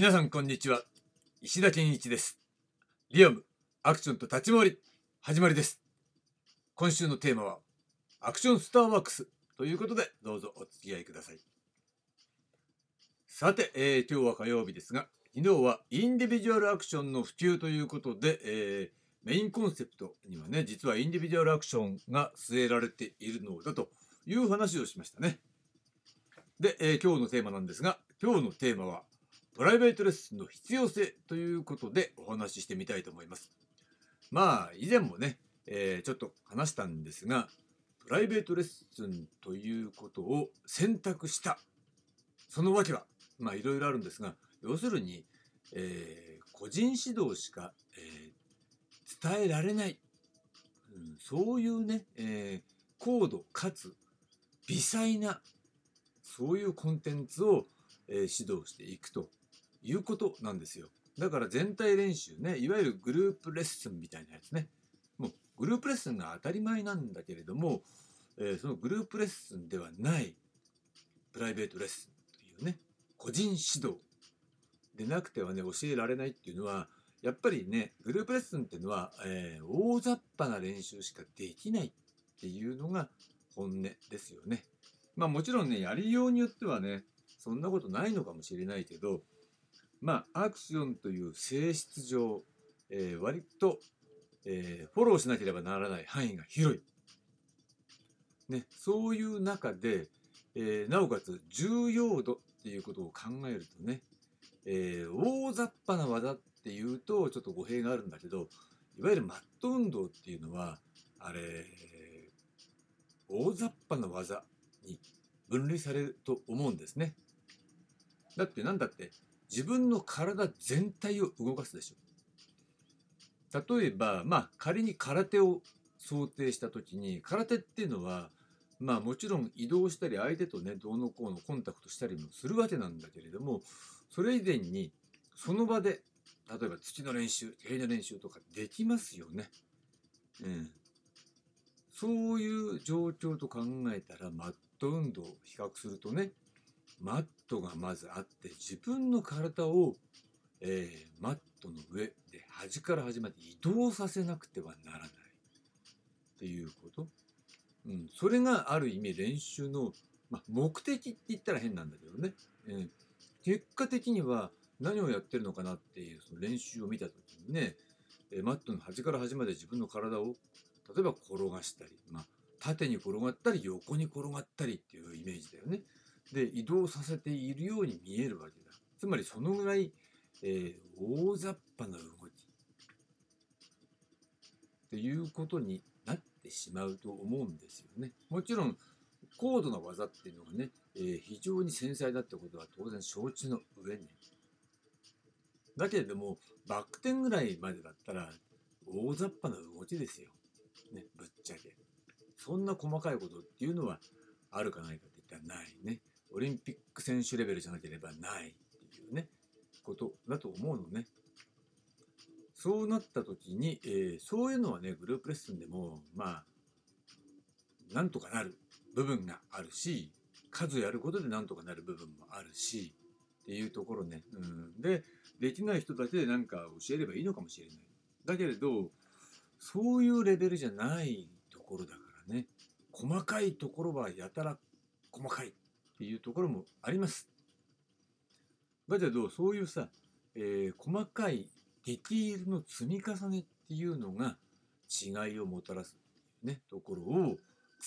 皆さんこんにちは。石田健一です。リアムアクションと立ち回り始まりです。今週のテーマはアクションスターワークスということでどうぞお付き合いください。さて、えー、今日は火曜日ですが昨日はインディビジュアルアクションの普及ということで、えー、メインコンセプトにはね実はインディビジュアルアクションが据えられているのだという話をしましたね。で、えー、今日のテーマなんですが今日のテーマはプライベートレッスンの必要性ということでお話ししてみたいと思います。まあ以前もね、えー、ちょっと話したんですがプライベートレッスンということを選択したその訳はまあいろいろあるんですが要するに、えー、個人指導しか、えー、伝えられない、うん、そういうね、え高度かつ微細なそういうコンテンツを、え指導していくということなんですよ。だから全体練習ね、いわゆるグループレッスンみたいなやつね。もうグループレッスンが当たり前なんだけれども、えー、そのグループレッスンではないプライベートレッスンというね、個人指導でなくてはね、教えられないっていうのは、やっぱりね、グループレッスンっていうのは、えー、大雑把な練習しかできないっていうのが本音ですよね。まあもちろんね、やりようによってはね、そんなことないのかもしれないけど、まあ、アクションという性質上、えー、割と、えー、フォローしなければならない範囲が広い。ね、そういう中で、えー、なおかつ重要度っていうことを考えるとね、えー、大雑把な技っていうとちょっと語弊があるんだけどいわゆるマット運動っていうのはあれ大雑把な技に分類されると思うんですね。だって何だって自分の体全体を動かすでしょ。例えば、まあ、仮に空手を想定した時に空手っていうのはまあもちろん移動したり相手とねどうのこうのコンタクトしたりもするわけなんだけれどもそれ以前にその場で例えば土の練習蹴りの練習とかできますよね。うん、そういう状況と考えたらマット運動を比較するとねマットがまずあって自分の体を、えー、マットの上で端から端まで移動させなくてはならないっていうこと、うん、それがある意味練習の、ま、目的って言ったら変なんだけどね、えー、結果的には何をやってるのかなっていうその練習を見た時にね、え、マットの端から端まで自分の体を例えば転がしたり、ま、縦に転がったり横に転がったりっていうイメージだよね。で移動させているように見えるわけだ。つまりそのぐらい、えー、大雑把な動き。っていうことになってしまうと思うんですよね。もちろん高度な技っていうのがね、えー、非常に繊細だってことは当然承知の上に。だけれどもバック転ぐらいまでだったら大雑把な動きですよ、ね、ぶっちゃけ。そんな細かいことっていうのはあるかないかって言ったらないね。オリンピック選手レベルじゃなければないっていうねことだと思うのね。そうなった時に、えー、そういうのはねグループレッスンでもまあなんとかなる部分があるし数やることでなんとかなる部分もあるしっていうところね、うん、でできない人だけで何か教えればいいのかもしれない。だけれどそういうレベルじゃないところだからね。細かいところはやたら細かい。っていうところもあります。だけどそういうさ、えー、細かいディティールの積み重ねっていうのが違いをもたらす、ね、ところを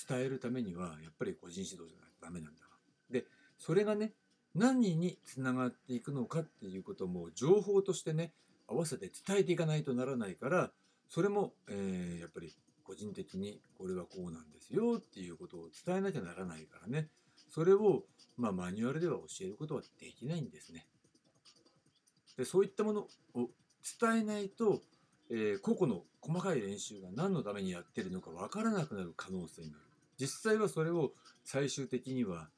伝えるためにはやっぱり個人指導じゃダメなんだわ。でそれがね何につながっていくのかっていうことも情報としてね合わせて伝えていかないとならないからそれも、えー、やっぱり個人的にこれはこうなんですよっていうことを伝えなきゃならないからねそれを、まあ、マニュアルでは教えることはできないんですね。でそういったものを伝えないと、えー、個々の細かい練習が何のためにやってるのか分からなくなる可能性がある。実際はそれを最終的には、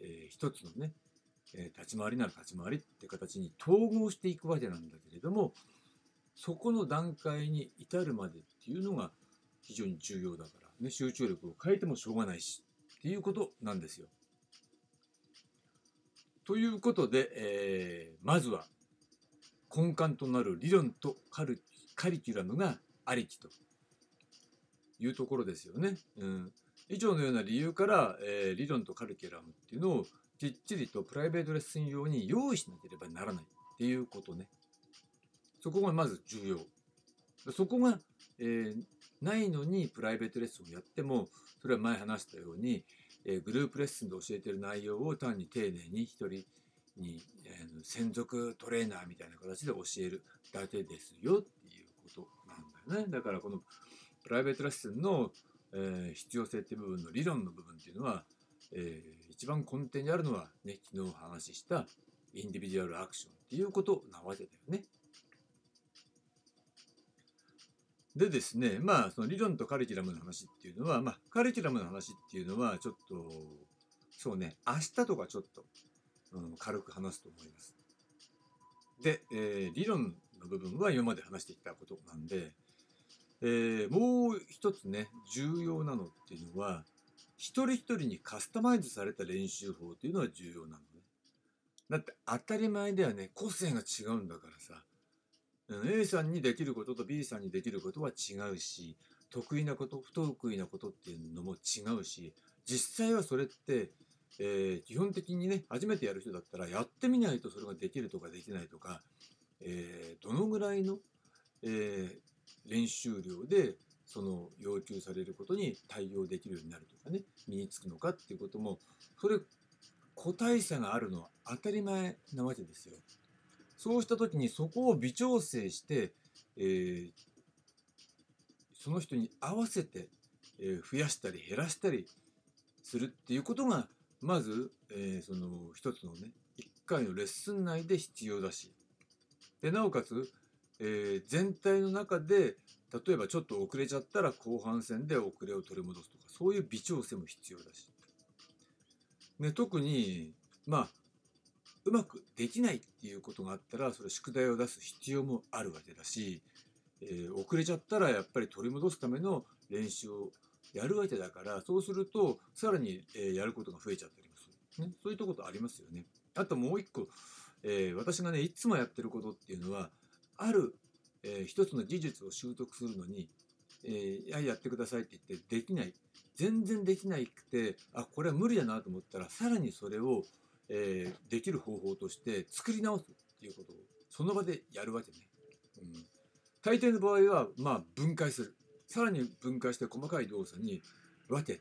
えー、一つのね、えー、立ち回りなら立ち回りって形に統合していくわけなんだけれどもそこの段階に至るまでっていうのが非常に重要だから、ね、集中力を変えてもしょうがないしっていうことなんですよ。ということで、えー、まずは根幹となる理論とカルカリキュラムがありきというところですよね。うん、以上のような理由から、えー、理論とカリキュラムっていうのをきっちりとプライベートレッスン用に用意しなければならないっていうことね。そこがまず重要。そこが、えー、ないのにプライベートレッスンをやってもそれは前話したように、え、グループレッスンで教えてる内容を単に丁寧に一人に、えー、専属トレーナーみたいな形で教えるだけですよっていうことなんだよね。だからこのプライベートレッスンの、えー、必要性っていう部分の理論の部分っていうのは、えー、一番根底にあるのはね昨日お話ししたインディビジュアルアクションっていうことなわけだよね。でですね、まあ、その理論とカリキュラムの話っていうのは、まあ、カリキュラムの話っていうのは、ちょっと、そうね、明日とかちょっと、うん、軽く話すと思います。で、えー、理論の部分は今まで話してきたことなんで、えー、もう一つね、重要なのっていうのは、一人一人にカスタマイズされた練習法っていうのは重要なのね。だって当たり前ではね、個性が違うんだからさ、A さんにできることと B さんにできることは違うし得意なこと不得意なことっていうのも違うし実際はそれって、えー、基本的にね初めてやる人だったらやってみないとそれができるとかできないとか、えー、どのぐらいの、えー、練習量でその要求されることに対応できるようになるとかね身につくのかっていうこともそれ個体差があるのは当たり前なわけですよ。そうした時にそこを微調整して、えー、その人に合わせて、えー、増やしたり減らしたりするっていうことがまず、えー、その一つのね一回のレッスン内で必要だし。でなおかつ、えー、全体の中で例えばちょっと遅れちゃったら後半戦で遅れを取り戻すとかそういう微調整も必要だし、ね、特にまあうまくできないっていうことがあったらそれ宿題を出す必要もあるわけだし、えー、遅れちゃったらやっぱり取り戻すための練習をやるわけだからそうするとさらに、えー、やることが増えちゃったりもする、ね、そういうとことありますよね。あともう一個、えー、私がねいつもやってることっていうのはある、えー、一つの技術を習得するのに、えー、ややってくださいって言ってできない全然できないくてあこれは無理だなと思ったらさらにそれをえー、できる方法として作り直すっていうことをその場でやるわけね。うん、大抵の場合はまあ分解する。さらに分解して細かい動作に分けて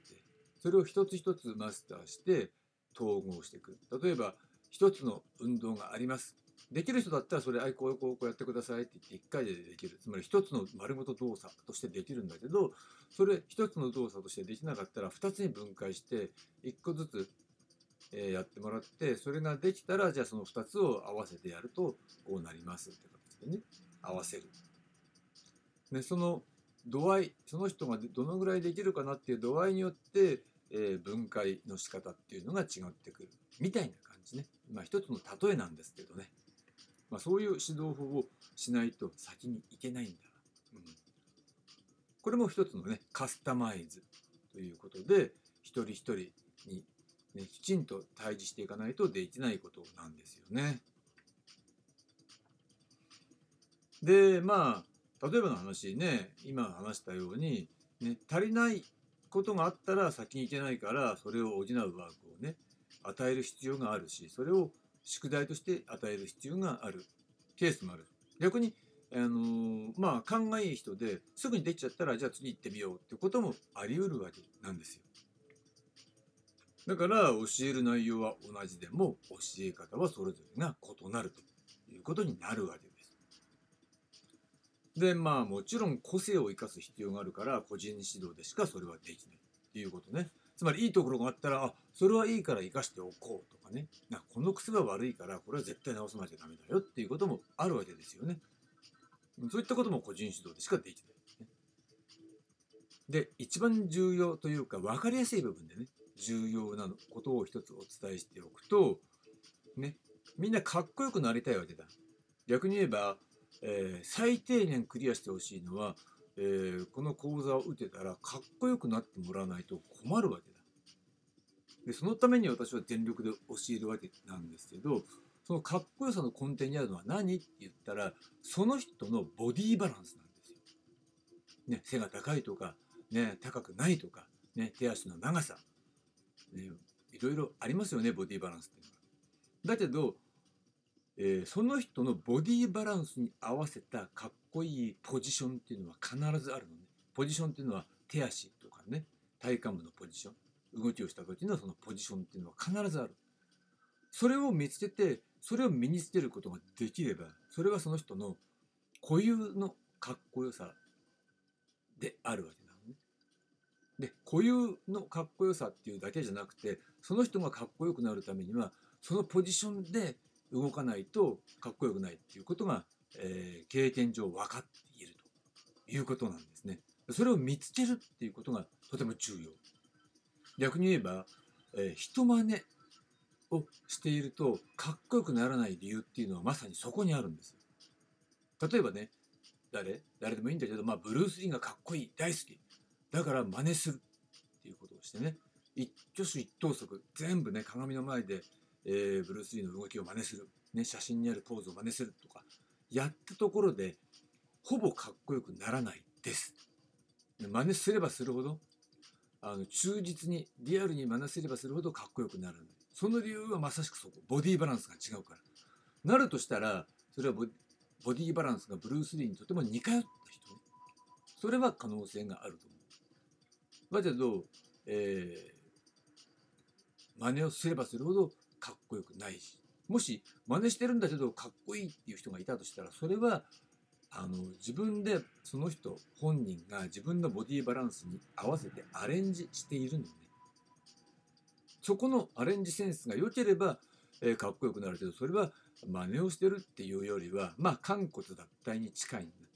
それを一つ一つマスターして統合していく。例えば一つの運動があります。できる人だったらそれあいこうこうこうやってくださいって言って1回でできる。つまり一つの丸ごと動作としてできるんだけどそれ一つの動作としてできなかったら2つに分解して1個ずつえやってもらってそれができたらじゃあその2つを合わせてやるとこうなりますって形でね合わせる。でその度合いその人がどのぐらいできるかなっていう度合いによって、え、分解の仕方っていうのが違ってくるみたいな感じね。まあ一つの例えなんですけどね。まあ、そういう指導法をしないと先にいけないんだ。うん、これも一つのねカスタマイズということで一人一人にね、きちんと対峙していかないとできないことなんですよね。でまあ例えばの話ね今話したように、ね、足りないことがあったら先に行けないからそれを補うワークをね与える必要があるしそれを宿題として与える必要があるケースもある逆にあの、まあ勘がいい人ですぐにできちゃったらじゃあ次行ってみようってこともあり得るわけなんですよ。だから教える内容は同じでも教え方はそれぞれが異なるということになるわけです。でまあもちろん個性を生かす必要があるから個人指導でしかそれはできないっていうことね。つまりいいところがあったらあそれはいいから生かしておこうとかねなこの癖が悪いからこれは絶対直さなきゃダメだよっていうこともあるわけですよね。そういったことも個人指導でしかできない、で一番重要というか分かりやすい部分でね重要なことを一つお伝えしておくと、ね、みんなかっこよくなりたいわけだ。逆に言えば、えー、最低限クリアしてほしいのは、えー、この講座を受けたらかっこよくなってもらわないと困るわけだ。でそのために私は全力で教えるわけなんですけどそのかっこよさの根底にあるのは何って言ったらその人のボディバランスなんですよ。ね、背が高いとか、ね、高くないとか、ね、手足の長さ、ね、いろいろありますよねボディバランスっていうのは。だけど、えー、その人のボディバランスに合わせたかっこいいポジションっていうのは必ずあるのね。ポジションっていうのは手足とかね体幹部のポジション動きをした時のそのポジションっていうのは必ずある。それを見つけてそれを身につけることができればそれはその人の固有のかっこよさであるわけなのね。で固有のかっこよさっていうだけじゃなくてその人がかっこよくなるためにはそのポジションで動かないとかっこよくないっていうことが、えー、経験上分かっているということなんですね。それを見つけるっていうことがとても重要。逆に言えば、えー、人真似をしているとかっこよくならない理由っていうのはまさにそこにあるんです例えばね誰？誰でもいいんだけど、まあ、ブルース・リーがかっこいい大好きだから真似するっていうことをしてね。一挙手一投足全部ね鏡の前で、えー、ブルース・リーの動きを真似する、ね、写真にあるポーズを真似するとかやったところでほぼかっこよくならないです。真似すればするほどあの忠実にリアルに真似すればするほどかっこよくなるその理由はまさしくそこ。ボディバランスが違うから。なるとしたらそれはボディバランスがブルース・リーにとても似通った人それは可能性があると思う。だけど、えー、真似をすればするほどかっこよくないしもし真似してるんだけどかっこいいっていう人がいたとしたらそれはあの自分でその人本人が自分のボディバランスに合わせてアレンジしているのね。そこのアレンジセンスが良ければ、えー、かっこよくなるけどそれは真似をしてるっていうよりはまあ肝骨脱退に近いんだ。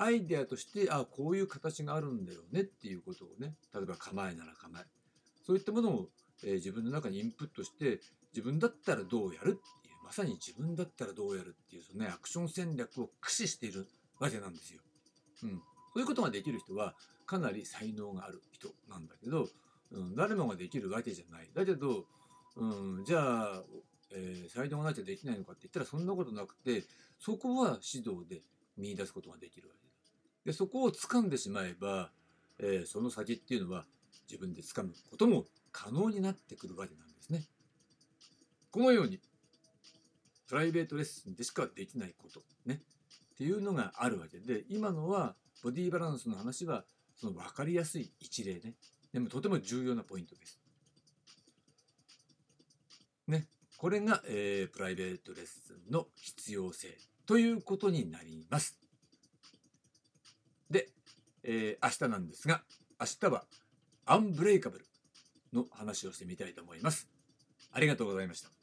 アイデアとしてあこういう形があるんだよねっていうことをね例えば構えなら構えそういったものを、えー、自分の中にインプットして自分だったらどうやるっていうまさに自分だったらどうやるっていうそのねアクション戦略を駆使しているわけなんですよ。うん、そういうことができる人はかなり才能がある人なんだけど、うん、誰もができるわけじゃない。だけど、うん、じゃあ、えー、才能がなきゃできないのかって言ったらそんなことなくてそこは指導で見出すことができるわけでそこを掴んでしまえば、えー、その先っていうのは自分で掴むことも可能になってくるわけなんですね。このようにプライベートレッスンでしかできないことねっていうのがあるわけで今のはボディバランスの話はその分かりやすい一例ねでもとても重要なポイントです。ね、これが、えー、プライベートレッスンの必要性ということになります。えー、明日なんですが明日はアンブレイカブルの話をしてみたいと思います。ありがとうございました。